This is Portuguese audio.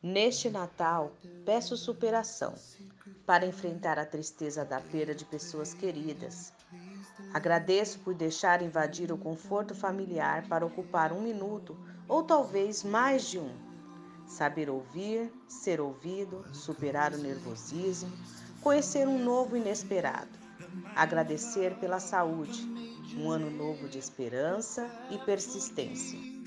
Neste Natal, peço superação para enfrentar a tristeza da perda de pessoas queridas. Agradeço por deixar invadir o conforto familiar para ocupar um minuto ou talvez mais de um. Saber ouvir, ser ouvido, superar o nervosismo, conhecer um novo inesperado. Agradecer pela saúde, um ano novo de esperança e persistência.